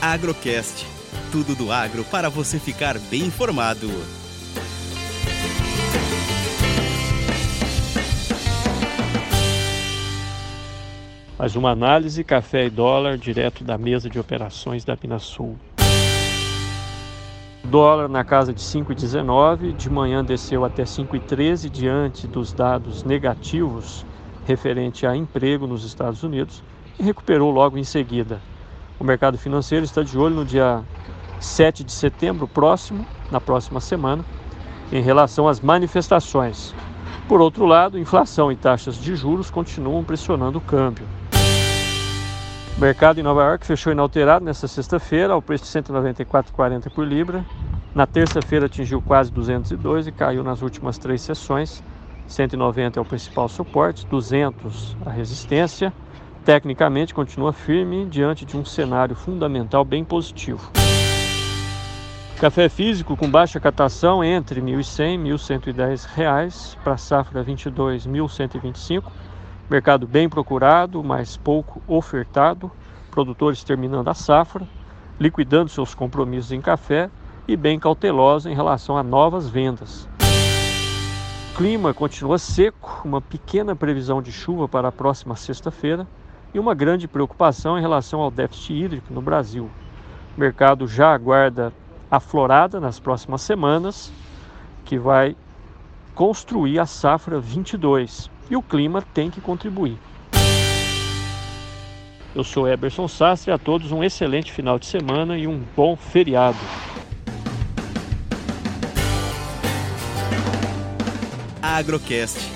Agrocast. Tudo do agro para você ficar bem informado. Mais uma análise café e dólar direto da mesa de operações da Sul. Dólar na casa de 5,19, de manhã desceu até 5,13 diante dos dados negativos referente a emprego nos Estados Unidos e recuperou logo em seguida. O mercado financeiro está de olho no dia 7 de setembro próximo, na próxima semana, em relação às manifestações. Por outro lado, inflação e taxas de juros continuam pressionando o câmbio. O mercado em Nova York fechou inalterado nesta sexta-feira, ao preço de 194,40 por libra. Na terça-feira atingiu quase 202 e caiu nas últimas três sessões. 190 é o principal suporte, 200 a resistência. Tecnicamente continua firme diante de um cenário fundamental bem positivo. Café físico com baixa catação entre R$ 1.100 e R$ 1.110 para a safra 22 1.125 Mercado bem procurado, mas pouco ofertado. Produtores terminando a safra, liquidando seus compromissos em café e bem cautelosa em relação a novas vendas. O clima continua seco, uma pequena previsão de chuva para a próxima sexta-feira e uma grande preocupação em relação ao déficit hídrico no Brasil. O mercado já aguarda a florada nas próximas semanas, que vai construir a safra 22 e o clima tem que contribuir. Eu sou Eberson Sastre, a todos um excelente final de semana e um bom feriado. Agrocast.